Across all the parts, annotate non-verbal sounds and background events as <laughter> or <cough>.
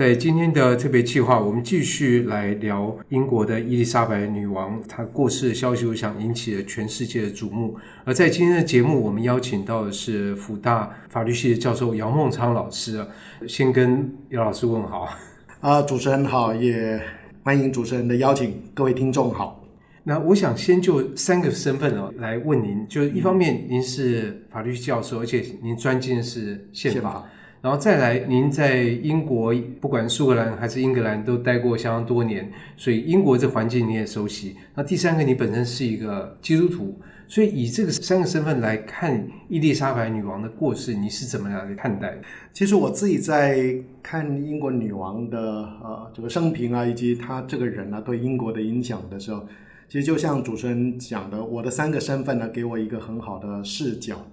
在今天的特别计划，我们继续来聊英国的伊丽莎白女王，她过世的消息，我想引起了全世界的瞩目。而在今天的节目，我们邀请到的是辅大法律系的教授姚孟昌老师啊，先跟姚老师问好。啊，主持人好，也欢迎主持人的邀请，各位听众好。那我想先就三个身份哦来问您，就是一方面您是法律教授，而且您专精的是宪法。然后再来，您在英国，不管苏格兰还是英格兰，都待过相当多年，所以英国这环境你也熟悉。那第三个，你本身是一个基督徒，所以以这个三个身份来看伊丽莎白女王的过世，你是怎么样来看待？其实我自己在看英国女王的呃这个生平啊，以及她这个人啊对英国的影响的时候，其实就像主持人讲的，我的三个身份呢，给我一个很好的视角。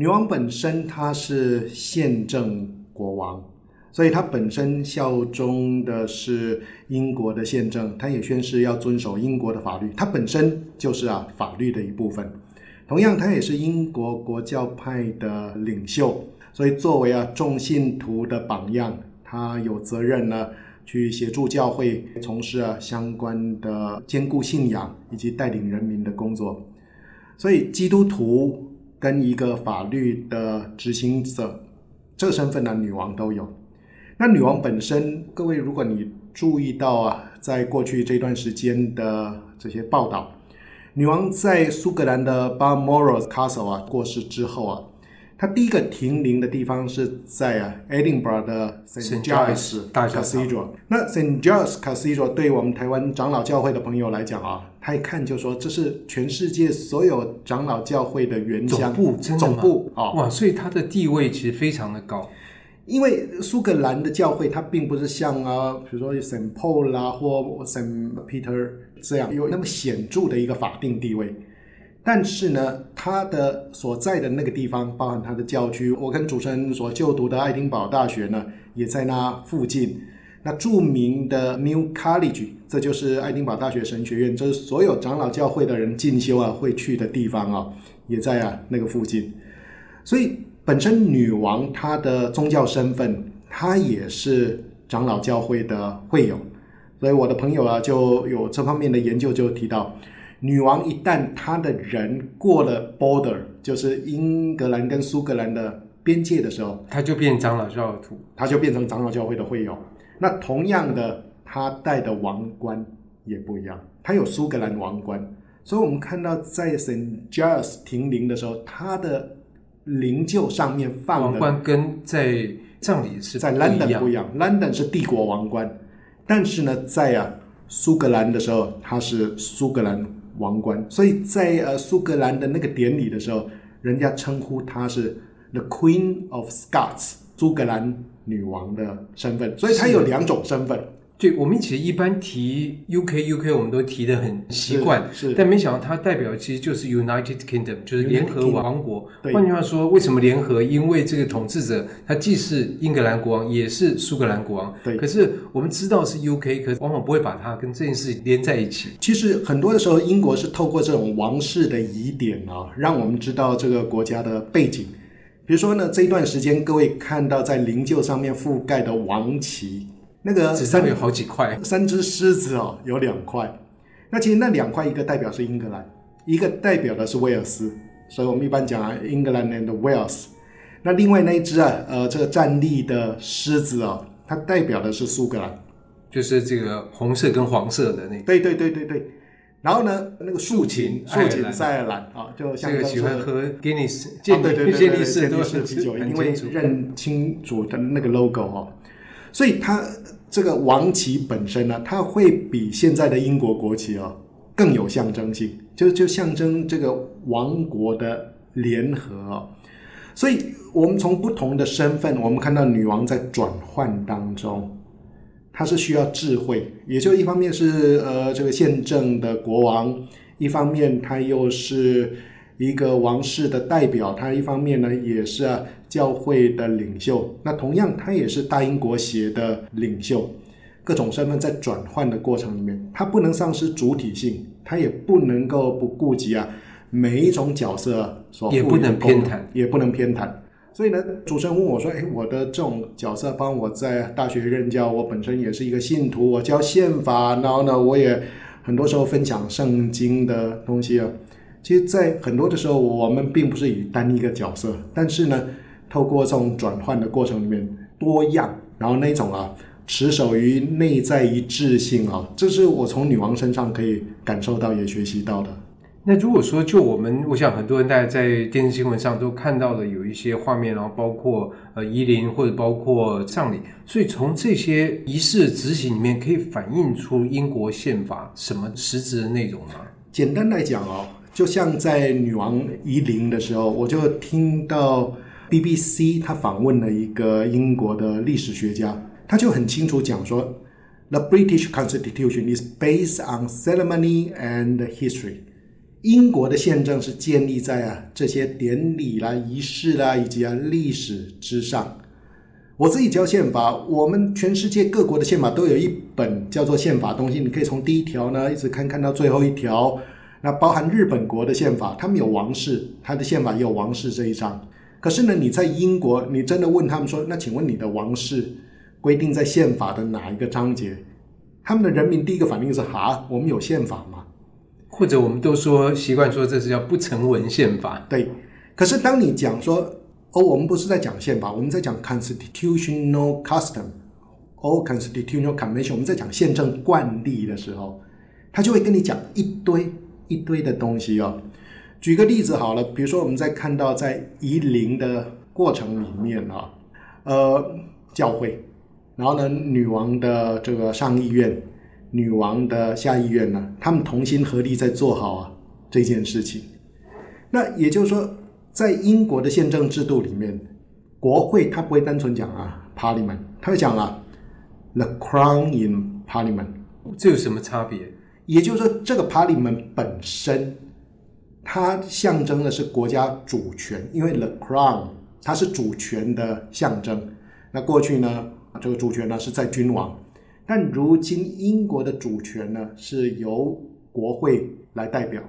女王本身她是宪政国王，所以她本身效忠的是英国的宪政，她也宣誓要遵守英国的法律，她本身就是啊法律的一部分。同样，她也是英国国教派的领袖，所以作为啊众信徒的榜样，她有责任呢去协助教会从事啊相关的坚固信仰以及带领人民的工作。所以基督徒。跟一个法律的执行者，这个身份呢，女王都有。那女王本身，各位，如果你注意到啊，在过去这段时间的这些报道，女王在苏格兰的 Balmoral Castle 啊过世之后啊。她第一个停灵的地方是在啊，Edinburgh 的 St. Giles Cathedral。那 St. Giles Cathedral 对我们台湾长老教会的朋友来讲啊，他一看就说这是全世界所有长老教会的原乡总部，真的？总部啊，哇，所以他的地位其实非常的高。因为苏格兰的教会它并不是像啊，比如说 St. Paul 啦或 St. Peter 这样有那么显著的一个法定地位。但是呢，他的所在的那个地方，包含他的教区，我跟主持人所就读的爱丁堡大学呢，也在那附近。那著名的 New College，这就是爱丁堡大学神学院，这是所有长老教会的人进修啊会去的地方啊，也在啊那个附近。所以本身女王她的宗教身份，她也是长老教会的会友。所以我的朋友啊，就有这方面的研究，就提到。女王一旦她的人过了 border，就是英格兰跟苏格兰的边界的时候，她就变长老教徒，她就变成长老教会的会友。那同样的，他戴的王冠也不一样，他有苏格兰王冠。所以我们看到在 St. Giles 停灵的时候，他的灵柩上面放的王冠跟在葬礼是在 London 不一样，London 是帝国王冠，但是呢，在啊苏格兰的时候，它是苏格兰。王冠，所以在呃苏格兰的那个典礼的时候，人家称呼他是 The Queen of Scots，苏格兰女王的身份，所以她有两种身份。对，我们其实一般提 UK UK，我们都提的很习惯，是，是，但没想到它代表其实就是 United Kingdom，就是联合王国。对，换句话说，为什么联合？因为这个统治者他既是英格兰国王，也是苏格兰国王。对。可是我们知道是 UK，可是往往不会把它跟这件事连在一起。其实很多的时候，英国是透过这种王室的疑点啊，让我们知道这个国家的背景。比如说呢，这一段时间各位看到在灵柩上面覆盖的王旗。那个纸上有好几块，三只狮子哦，有两块。那其实那两块，一个代表是英格兰，一个代表的是威尔斯。所以我们一般讲啊，England and Wales。那另外那一只啊，呃，这个站立的狮子哦，它代表的是苏格兰，就是这个红色跟黄色的那个。对对对对对。然后呢，那个竖琴，竖琴是爱尔兰啊，就像这个喜欢喝 Guinness，对对对对，健力士都是啤酒，因为认清楚的那个 logo 哦。所以它这个王旗本身呢，它会比现在的英国国旗哦更有象征性，就就象征这个王国的联合哦。所以我们从不同的身份，我们看到女王在转换当中，她是需要智慧，也就一方面是呃这个宪政的国王，一方面他又是一个王室的代表，他一方面呢也是啊。教会的领袖，那同样他也是大英国协的领袖，各种身份在转换的过程里面，他不能丧失主体性，他也不能够不顾及啊每一种角色所，也不能偏袒，也不能偏袒。所以呢，主持人问我说：“哎，我的这种角色，帮我在大学任教，我本身也是一个信徒，我教宪法，然后呢，我也很多时候分享圣经的东西啊。其实，在很多的时候，我们并不是以单一个角色，但是呢，透过这种转换的过程里面，多样，然后那种啊，持守于内在一致性啊，这是我从女王身上可以感受到也学习到的。”那如果说就我们，我想很多人大家在电视新闻上都看到了有一些画面，然后包括呃仪铃或者包括葬礼，所以从这些仪式执行里面可以反映出英国宪法什么实质的内容吗？简单来讲哦，就像在女王仪铃的时候，我就听到 BBC 他访问了一个英国的历史学家，他就很清楚讲说，The British Constitution is based on ceremony and history。英国的宪政是建立在啊这些典礼啦、仪式啦以及啊历史之上。我自己教宪法，我们全世界各国的宪法都有一本叫做宪法东西，你可以从第一条呢一直看看到最后一条。那包含日本国的宪法，他们有王室，他的宪法也有王室这一章。可是呢，你在英国，你真的问他们说，那请问你的王室规定在宪法的哪一个章节？他们的人民第一个反应是：哈，我们有宪法吗？或者我们都说习惯说这是叫不成文宪法。对，可是当你讲说哦，我们不是在讲宪法，我们在讲 constitutional custom，哦 constitutional convention，我们在讲宪政惯例的时候，他就会跟你讲一堆一堆的东西哦。举个例子好了，比如说我们在看到在夷陵的过程里面啊，呃，教会，然后呢，女王的这个上议院。女王的下议院呢，他们同心合力在做好啊这件事情。那也就是说，在英国的宪政制度里面，国会它不会单纯讲啊 Parliament，它会讲啊 The Crown in Parliament。这有什么差别？也就是说，这个 Parliament 本身，它象征的是国家主权，因为 The Crown 它是主权的象征。那过去呢，这个主权呢是在君王。但如今英国的主权呢，是由国会来代表。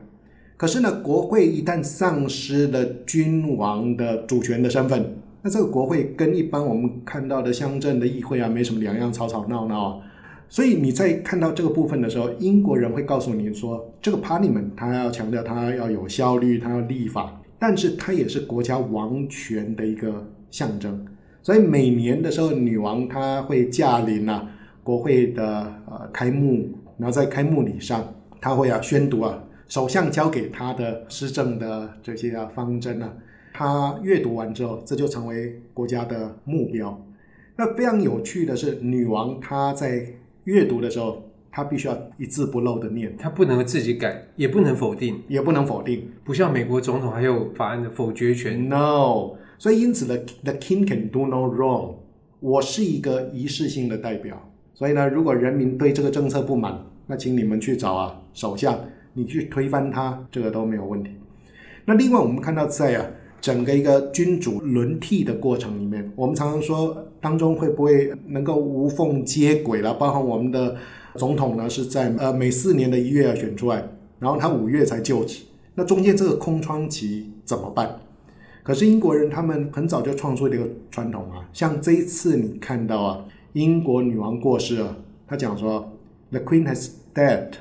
可是呢，国会一旦丧失了君王的主权的身份，那这个国会跟一般我们看到的乡镇的议会啊，没什么两样，吵吵闹闹。所以你在看到这个部分的时候，英国人会告诉你说，这个 Parliament 它要强调它要有效率，它要立法，但是它也是国家王权的一个象征。所以每年的时候，女王她会驾临啊。国会的呃开幕，然后在开幕礼上，他会啊宣读啊首相交给他的施政的这些啊方针啊，他阅读完之后，这就成为国家的目标。那非常有趣的是，女王她在阅读的时候，她必须要一字不漏的念，她不能自己改，也不能否定，也不能否定，不像美国总统还有法案的否决权。No，所以因此呢，the king can do no wrong。我是一个仪式性的代表。所以呢，如果人民对这个政策不满，那请你们去找啊首相，你去推翻他，这个都没有问题。那另外，我们看到在啊整个一个君主轮替的过程里面，我们常常说当中会不会能够无缝接轨了？包括我们的总统呢是在呃每四年的一月选出来，然后他五月才就职，那中间这个空窗期怎么办？可是英国人他们很早就创出了一个传统啊，像这一次你看到啊。英国女王过世了，她讲说：“The Queen has died,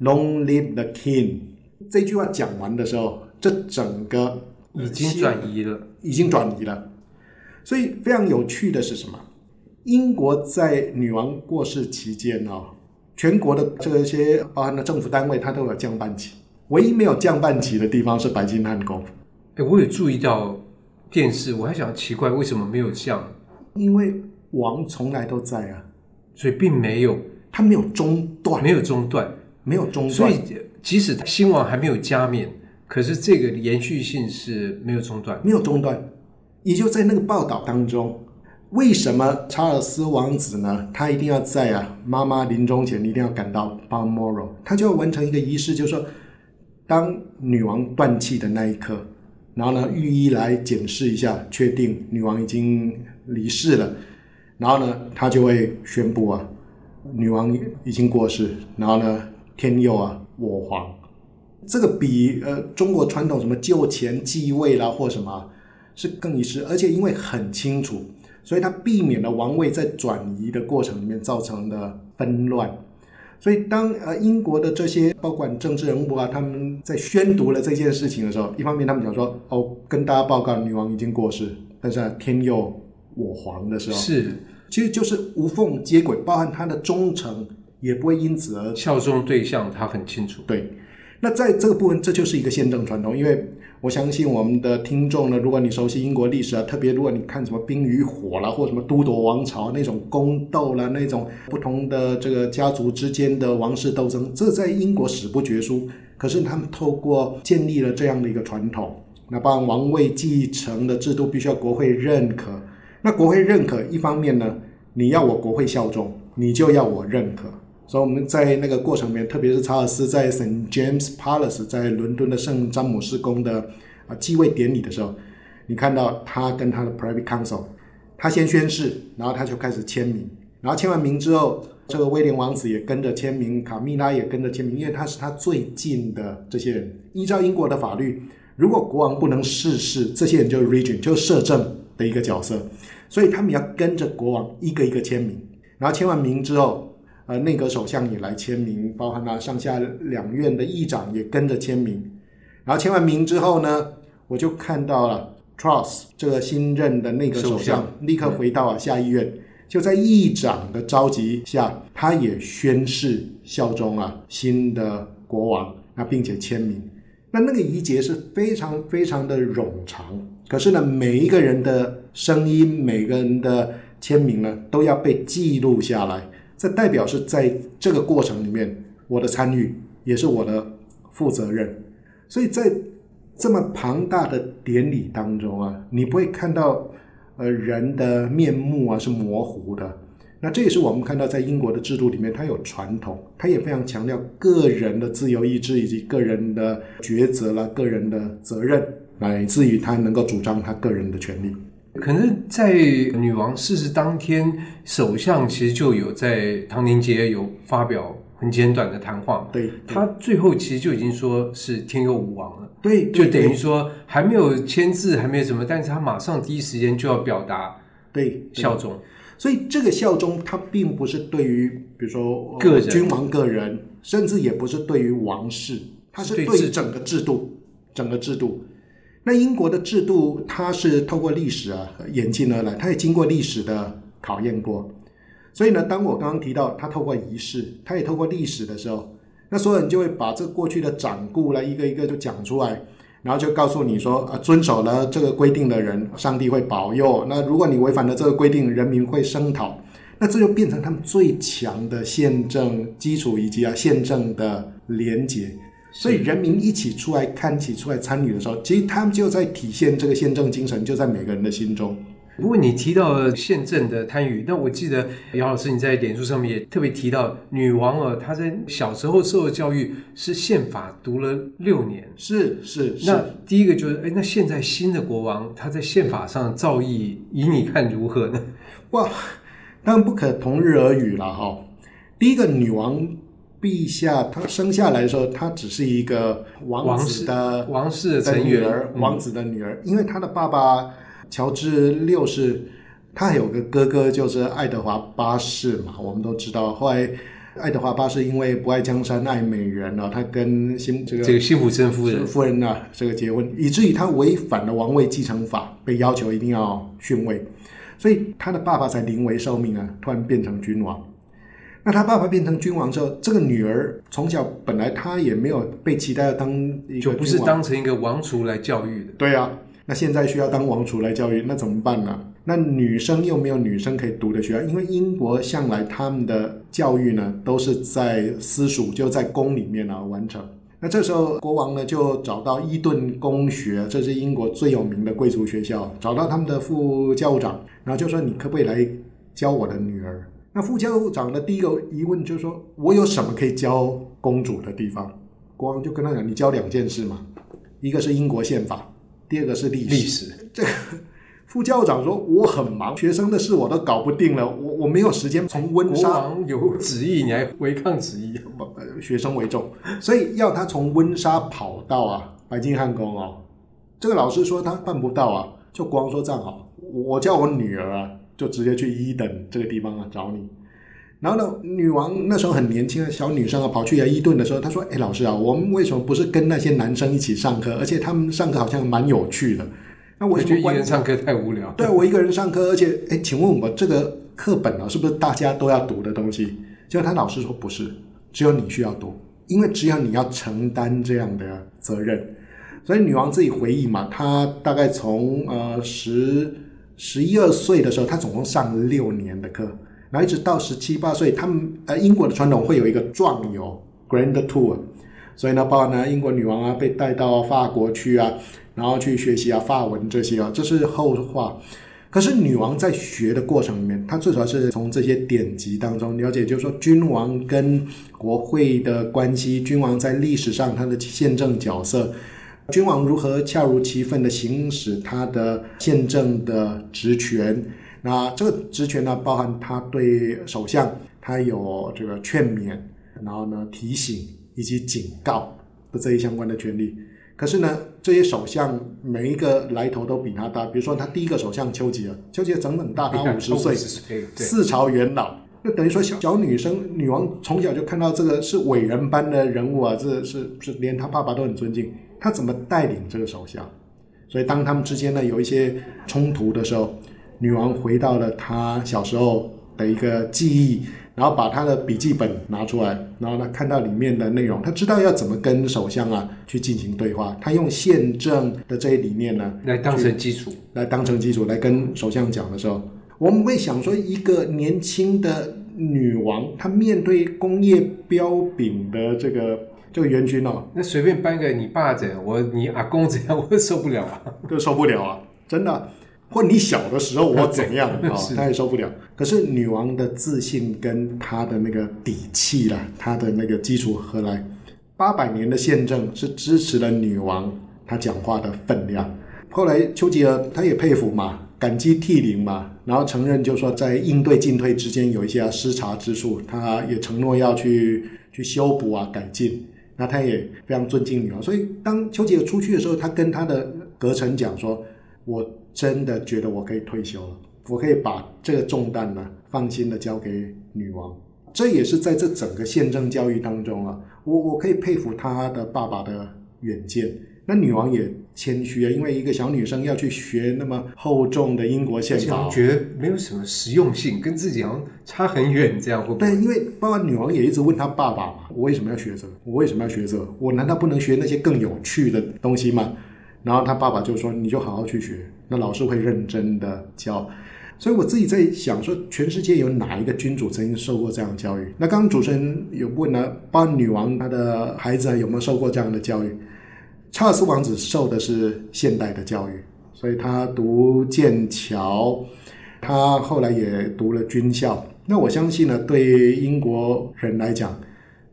long live the King。”这句话讲完的时候，这整个已经转移了，已经转移了。所以非常有趣的是什么？英国在女王过世期间啊，全国的这些包含的政府单位，它都有降半旗。唯一没有降半旗的地方是白金汉宫。哎，我有注意到电视，我还想奇怪为什么没有降？因为。王从来都在啊，所以并没有，他没有中断，没有中断，没有中断。所以即使新王还没有加冕，可是这个延续性是没有中断，没有中断。也就在那个报道当中，为什么查尔斯王子呢？他一定要在啊，妈妈临终前一定要赶到 Balmoral，他就要完成一个仪式，就是说，当女王断气的那一刻，然后呢，御医来检视一下，确定女王已经离世了。然后呢，他就会宣布啊，女王已经过世。然后呢，天佑啊，我皇。这个比呃中国传统什么就前继位啦或什么，是更衣室，而且因为很清楚，所以他避免了王位在转移的过程里面造成的纷乱。所以当呃英国的这些包括政治人物啊，他们在宣读了这件事情的时候，一方面他们讲说哦，跟大家报告女王已经过世，但是、啊、天佑我皇的时候是，其实就是无缝接轨，包含他的忠诚也不会因此而效忠对象，他很清楚。对，那在这个部分，这就是一个宪政传统，因为。我相信我们的听众呢，如果你熟悉英国历史啊，特别如果你看什么《冰与火》啦，或什么都铎王朝那种宫斗啦，那种不同的这个家族之间的王室斗争，这在英国史不绝书。可是他们透过建立了这样的一个传统，那包括王位继承的制度必须要国会认可。那国会认可，一方面呢，你要我国会效忠，你就要我认可。所以我们在那个过程里面，特别是查尔斯在 St. James Palace 在伦敦的圣詹姆士宫的啊继位典礼的时候，你看到他跟他的 Private Council，他先宣誓，然后他就开始签名，然后签完名之后，这个威廉王子也跟着签名，卡蜜拉也跟着签名，因为他是他最近的这些人。依照英国的法律，如果国王不能逝世，这些人就是 Regent，就是摄政的一个角色，所以他们要跟着国王一个一个签名，然后签完名之后。呃，内阁首相也来签名，包含了上下两院的议长也跟着签名。然后签完名之后呢，我就看到了 Truss 这个新任的内阁首相，立刻回到了下议院，就在议长的召集下，他也宣誓效忠啊新的国王，那并且签名。那那个仪节是非常非常的冗长，可是呢，每一个人的声音，每个人的签名呢，都要被记录下来。这代表是在这个过程里面，我的参与也是我的负责任。所以在这么庞大的典礼当中啊，你不会看到呃人的面目啊是模糊的。那这也是我们看到在英国的制度里面，它有传统，它也非常强调个人的自由意志以及个人的抉择啦、个人的责任，乃至于他能够主张他个人的权利。可能在女王逝世当天，首相其实就有在唐宁街有发表很简短的谈话。对，他最后其实就已经说是天佑吾王了。对，就等于说还没有签字，还没有什么，但是他马上第一时间就要表达对效忠。所以这个效忠，他并不是对于比如说个人君王个人，甚至也不是对于王室，他是对于整个制度，整个制度。那英国的制度，它是透过历史啊演进而来，它也经过历史的考验过。所以呢，当我刚刚提到它透过仪式，它也透过历史的时候，那所有人就会把这过去的掌故来一个一个就讲出来，然后就告诉你说，啊，遵守了这个规定的人，上帝会保佑；那如果你违反了这个规定，人民会声讨。那这就变成他们最强的宪政基础以及啊宪政的连结。所以人民一起出来看，一起出来参与的时候，其实他们就在体现这个宪政精神，就在每个人的心中。不过你提到宪政的参与，那我记得姚老师你在脸书上面也特别提到，女王啊，她在小时候受的教育是宪法读了六年，是是。是那第一个就是，哎，那现在新的国王他在宪法上造诣，以你看如何呢？哇，当然不可同日而语了哈。第一个女王。陛下，他生下来的时候，他只是一个王子的王室的女儿，王子的女儿。嗯、因为他的爸爸乔治六世，他还有个哥哥，就是爱德华八世嘛。我们都知道，后来爱德华八世因为不爱江山爱美人啊，他跟辛这个这个辛普森夫人夫人啊这个结婚，以至于他违反了王位继承法，被要求一定要逊位，所以他的爸爸才临危受命啊，突然变成君王。那他爸爸变成君王之后，这个女儿从小本来她也没有被期待要当一个，就不是当成一个王储来教育的。对啊，那现在需要当王储来教育，那怎么办呢？那女生又没有女生可以读的学校，因为英国向来他们的教育呢都是在私塾，就在宫里面啊完成。那这时候国王呢就找到伊顿公学，这是英国最有名的贵族学校，找到他们的副教务长，然后就说：“你可不可以来教我的女儿？”那副教务长的第一个疑问就是说：“我有什么可以教公主的地方？”国王就跟他讲：“你教两件事嘛，一个是英国宪法，第二个是历史。历史”这个副教务长说：“我很忙，学生的事我都搞不定了，我我没有时间从温莎。”国王有旨意，你还违抗旨意？学生为重，所以要他从温莎跑到啊白金汉宫哦。这个老师说他办不到啊。就国王说这样好，我叫我女儿啊，就直接去一等这个地方啊找你。然后呢，女王那时候很年轻的小女生啊，跑去啊伊顿的时候，她说：“哎，老师啊，我们为什么不是跟那些男生一起上课？而且他们上课好像蛮有趣的。那我觉得一个人上课太无聊。对，我一个人上课，而且哎，请问我这个课本啊，是不是大家都要读的东西？”结果他老师说：“不是，只有你需要读，因为只有你要承担这样的责任。”所以女王自己回忆嘛，她大概从呃十十一二岁的时候，她总共上了六年的课，然后一直到十七八岁，他们呃英国的传统会有一个壮游 （Grand Tour），所以呢，包含呢英国女王啊被带到法国去啊，然后去学习啊法文这些啊，这是后话。可是女王在学的过程里面，她最主要是从这些典籍当中了解，就是说君王跟国会的关系，君王在历史上他的宪政角色。君王如何恰如其分地行使他的宪政的职权？那这个职权呢，包含他对首相，他有这个劝勉，然后呢提醒以及警告的这一相关的权利。可是呢，这些首相每一个来头都比他大。比如说，他第一个首相丘吉尔，丘吉尔整整大他 <laughs> 五十岁，四朝元老。就等于说小，小小女生女王从小就看到这个是伟人般的人物啊，这是是连他爸爸都很尊敬。他怎么带领这个首相？所以当他们之间呢有一些冲突的时候，女王回到了她小时候的一个记忆，然后把她的笔记本拿出来，然后呢看到里面的内容，她知道要怎么跟首相啊去进行对话。她用宪政的这一理念呢来当成基础，来当成基础来跟首相讲的时候，我们会想说，一个年轻的女王，她面对工业标炳的这个。这个元军哦，那随便搬个你爸怎样，我你阿公怎样，我都受不了啊，<laughs> 都受不了啊，真的。或你小的时候我怎样啊，<laughs> 哦、他也受不了。可是女王的自信跟她的那个底气啦，她的那个基础何来？八百年的宪政是支持了女王她讲话的分量。后来丘吉尔他也佩服嘛，感激涕零嘛，然后承认就说在应对进退之间有一些失察之处，他也承诺要去去修补啊改进。那他也非常尊敬女王，所以当丘吉尔出去的时候，他跟他的隔层讲说：“我真的觉得我可以退休了，我可以把这个重担呢放心的交给女王。”这也是在这整个宪政教育当中啊，我我可以佩服他的爸爸的远见。那女王也谦虚啊，因为一个小女生要去学那么厚重的英国宪法，觉得没有什么实用性，跟自己好像差很远，这样会不会？对，因为包括女王也一直问她爸爸嘛，我为什么要学这个？我为什么要学这个？我难道不能学那些更有趣的东西吗？然后她爸爸就说：“你就好好去学，那老师会认真的教。”所以我自己在想说，全世界有哪一个君主曾经受过这样的教育？那刚刚主持人有问了，包括女王她的孩子有没有受过这样的教育？查尔斯王子受的是现代的教育，所以他读剑桥，他后来也读了军校。那我相信呢，对英国人来讲，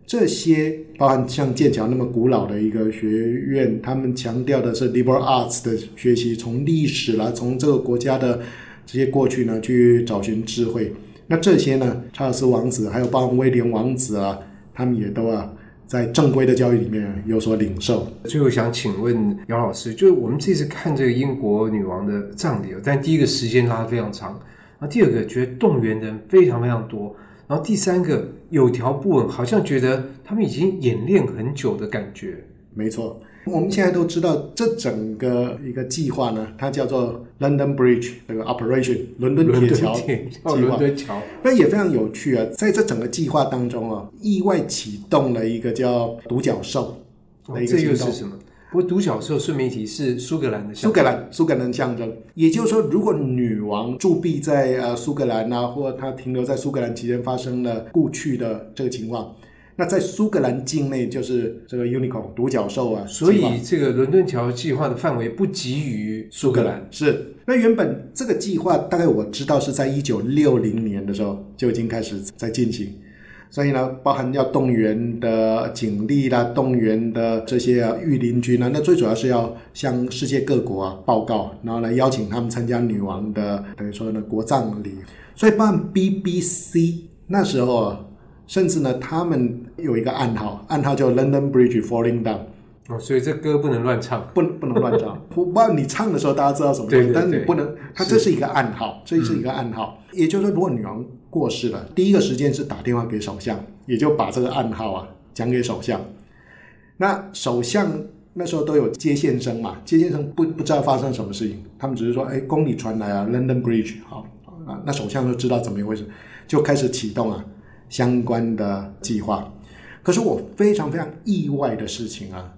这些包含像剑桥那么古老的一个学院，他们强调的是 liberal arts 的学习，从历史啦，从这个国家的这些过去呢，去找寻智慧。那这些呢，查尔斯王子还有包括威廉王子啊，他们也都啊。在正规的教育里面有所领受。最后想请问姚老师，就是我们这次看这个英国女王的葬礼，但第一个时间拉得非常长，然后第二个觉得动员的人非常非常多，然后第三个有条不紊，好像觉得他们已经演练很久的感觉。没错。我们现在都知道，这整个一个计划呢，它叫做 London Bridge 这个 Operation 伦敦铁桥计划。伦敦桥，那也非常有趣啊！在这整个计划当中啊，意外启动了一个叫独角兽的一个行动。哦，这又是什么？不过独角兽顺便一提是苏格兰的象征。苏格兰，苏格兰象征。也就是说，如果女王驻跸在呃苏格兰啊，或者她停留在苏格兰期间发生了故去的这个情况。那在苏格兰境内就是这个 Unicorn 独角兽啊，所以这个伦敦桥计划的范围不及于苏格兰。是，那原本这个计划大概我知道是在一九六零年的时候就已经开始在进行，所以呢，包含要动员的警力啦，动员的这些啊御林军啊，那最主要是要向世界各国啊报告，然后来邀请他们参加女王的等于说呢国葬礼。所以包含 BBC 那时候啊。甚至呢，他们有一个暗号，暗号叫 London Bridge Falling Down，哦，所以这歌不能乱唱，不不能乱唱。我 <laughs> 不知道你唱的时候大家知道什么，对对对，但是你不能，它这是一个暗号，这是一个暗号。嗯、也就是说，如果女王过世了，第一个时间是打电话给首相，也就把这个暗号啊讲给首相。那首相那时候都有接线生嘛，接线生不不知道发生什么事情，他们只是说，哎，宫里传来啊，London Bridge，好啊，那首相就知道怎么一回事，就开始启动啊相关的计划。可是我非常非常意外的事情啊。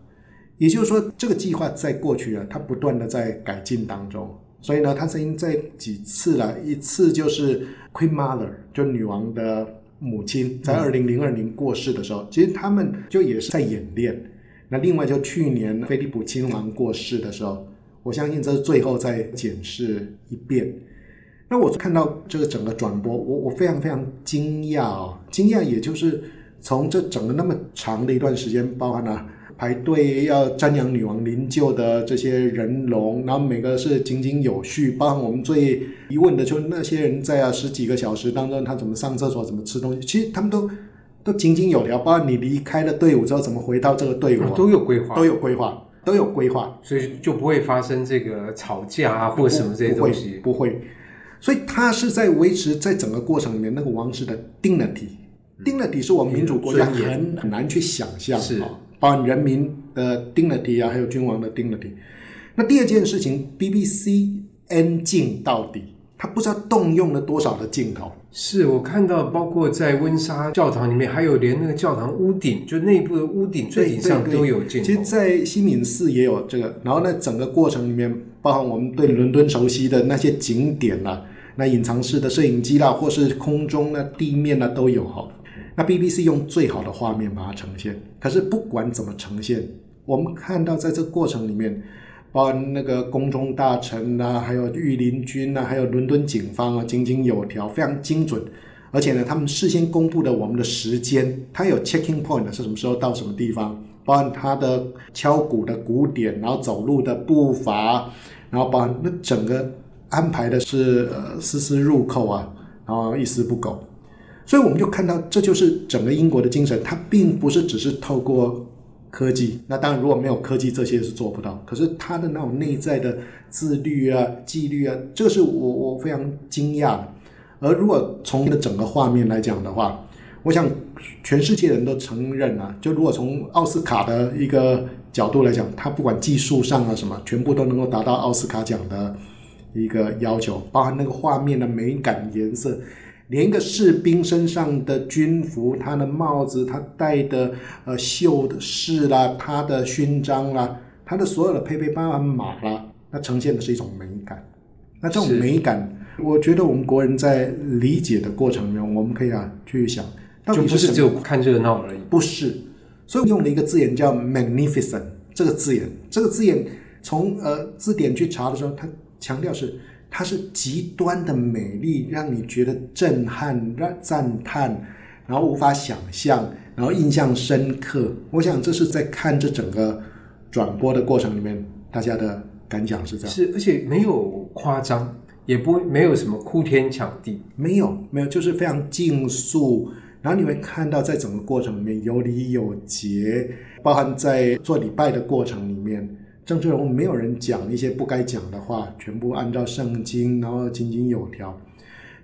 也就是说，这个计划在过去啊，它不断的在改进当中，所以呢，它曾经在几次了，一次就是 Queen Mother，就女王的母亲，在二零零二年过世的时候，嗯、其实他们就也是在演练。那另外就去年菲利普亲王过世的时候，我相信这是最后再检视一遍。那我看到这个整个转播，我我非常非常惊讶哦，惊讶也就是从这整个那么长的一段时间，包含了。排队要瞻仰女王灵柩的这些人龙，然后每个是井井有序。包含我们最疑问的，就是那些人在啊十几个小时当中，他怎么上厕所，怎么吃东西？其实他们都都井井有条。包括你离开了队伍之后，怎么回到这个队伍，都有规划，都有规划，都有规划，所以就不会发生这个吵架啊，或者什么这些东西，不会，不会。所以他是在维持在整个过程里面那个王室的 dignity，dignity 是我们民主国家很很难去想象是。包括人民的 dignity 啊，还有君王的 dignity。那第二件事情，BBC N 镜到底，他不知道动用了多少的镜头。是我看到，包括在温莎教堂里面，还有连那个教堂屋顶，就内部的屋顶最顶上都有镜头。其实，在西敏寺也有这个。然后呢，整个过程里面，包含我们对伦敦熟悉的那些景点啊，那隐藏式的摄影机啦，或是空中的地面呢，都有哈。那 BBC 用最好的画面把它呈现，可是不管怎么呈现，我们看到在这个过程里面，包括那个宫中大臣呐、啊，还有御林军呐、啊，还有伦敦警方啊，井井有条，非常精准。而且呢，他们事先公布的我们的时间，它有 checking point 是什么时候到什么地方，包含他的敲鼓的鼓点，然后走路的步伐，然后把那整个安排的是呃丝丝入扣啊，然后一丝不苟。所以我们就看到，这就是整个英国的精神。它并不是只是透过科技，那当然如果没有科技，这些是做不到。可是它的那种内在的自律啊、纪律啊，这是我我非常惊讶的。而如果从整个画面来讲的话，我想全世界人都承认啊，就如果从奥斯卡的一个角度来讲，它不管技术上啊什么，全部都能够达到奥斯卡奖的一个要求，包含那个画面的美感、颜色。连一个士兵身上的军服，他的帽子，他戴的呃绣的饰啦，他的勋章啦，他的所有的配备包含马啦，那呈现的是一种美感。那这种美感，我觉得我们国人在理解的过程中，我们可以啊去想，到底是就不是只有看热闹而已。不是，所以用了一个字眼叫 magnificent 这个字眼，这个字眼从呃字典去查的时候，它强调是。它是极端的美丽，让你觉得震撼、让赞叹，然后无法想象，然后印象深刻。我想这是在看这整个转播的过程里面，大家的感想是这样。是，而且没有夸张，也不没有什么哭天抢地，没有，没有，就是非常静肃。然后你会看到，在整个过程里面有礼有节，包含在做礼拜的过程里面。政治人物没有人讲一些不该讲的话，全部按照圣经，然后井井有条。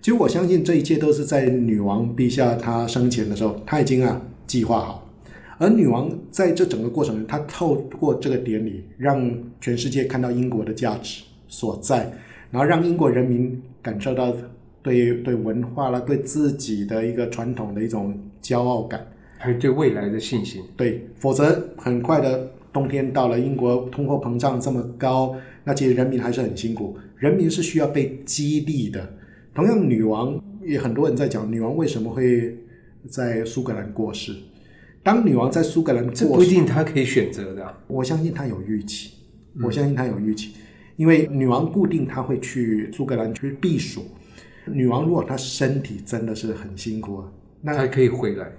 其实我相信这一切都是在女王陛下她生前的时候，她已经啊计划好。而女王在这整个过程中，她透过这个典礼，让全世界看到英国的价值所在，然后让英国人民感受到对对文化啦、对自己的一个传统的一种骄傲感，还有对未来的信心。对，否则很快的。冬天到了，英国通货膨胀这么高，那其实人民还是很辛苦。人民是需要被激励的。同样，女王也很多人在讲，女王为什么会在苏格兰过世？当女王在苏格兰过世，这不一定她可以选择的。我相信她有预期，我相信她有预期，嗯、因为女王固定她会去苏格兰去避暑。女王如果她身体真的是很辛苦啊，那她可以回来，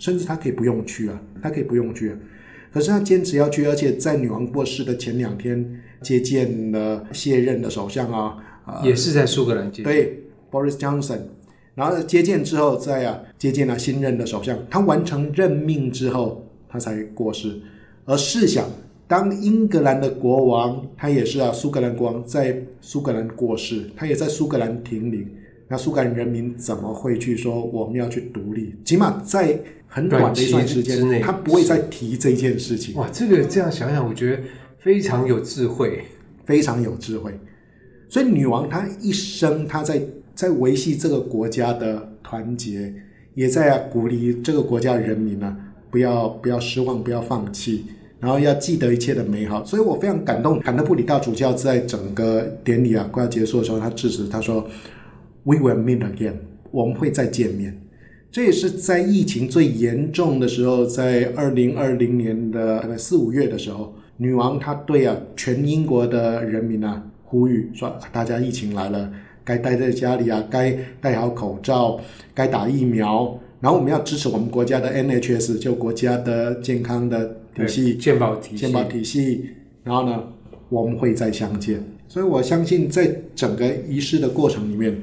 甚至她可以不用去啊，她可以不用去啊。可是他坚持要去，而且在女王过世的前两天接见了卸任的首相啊，也是在苏格兰接见。对，Boris Johnson，然后接见之后再啊接见了新任的首相。他完成任命之后，他才过世。而试想，当英格兰的国王，他也是啊，苏格兰国王在苏格兰过世，他也在苏格兰停灵。那苏格兰人民怎么会去说我们要去独立？起码在很短的一段时间之内，他不会再提这件事情。哇，这个这样想想，我觉得非常有智慧，非常有智慧。所以女王她一生，她在在维系这个国家的团结，也在鼓励这个国家人民呢、啊，不要不要失望，不要放弃。然后要记得一切的美好，所以我非常感动。坎特布里大主教在整个典礼啊快要结束的时候，他致辞，他说：“We will meet again，我们会再见面。”这也是在疫情最严重的时候，在二零二零年的大概四五月的时候，女王她对啊全英国的人民啊呼吁说：“大家疫情来了，该待在家里啊，该戴好口罩，该打疫苗。然后我们要支持我们国家的 NHS，就国家的健康的。”体系健保体系，健保体系，然后呢，我们会再相见。所以我相信，在整个仪式的过程里面，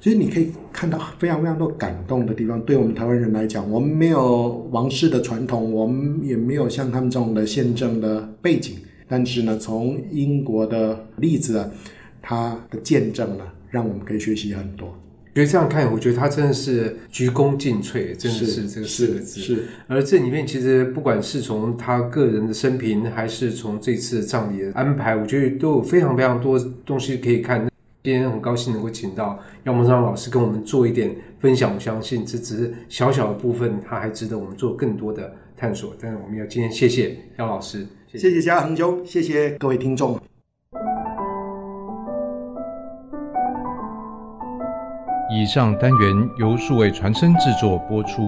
其实你可以看到非常非常多感动的地方。对我们台湾人来讲，我们没有王室的传统，我们也没有像他们这种的宪政的背景，但是呢，从英国的例子啊，他的见证呢，让我们可以学习很多。觉得这样看，我觉得他真的是鞠躬尽瘁，真的是这个四个字。是，是，而这里面其实不管是从他个人的生平，还是从这次葬礼的安排，我觉得都有非常非常多东西可以看。今天很高兴能够请到姚蒙彰老师跟我们做一点分享。我相信这只是小小的部分，它还值得我们做更多的探索。但是我们要今天谢谢姚老师，谢谢嘉恒兄，谢谢各位听众。以上单元由数位传声制作播出。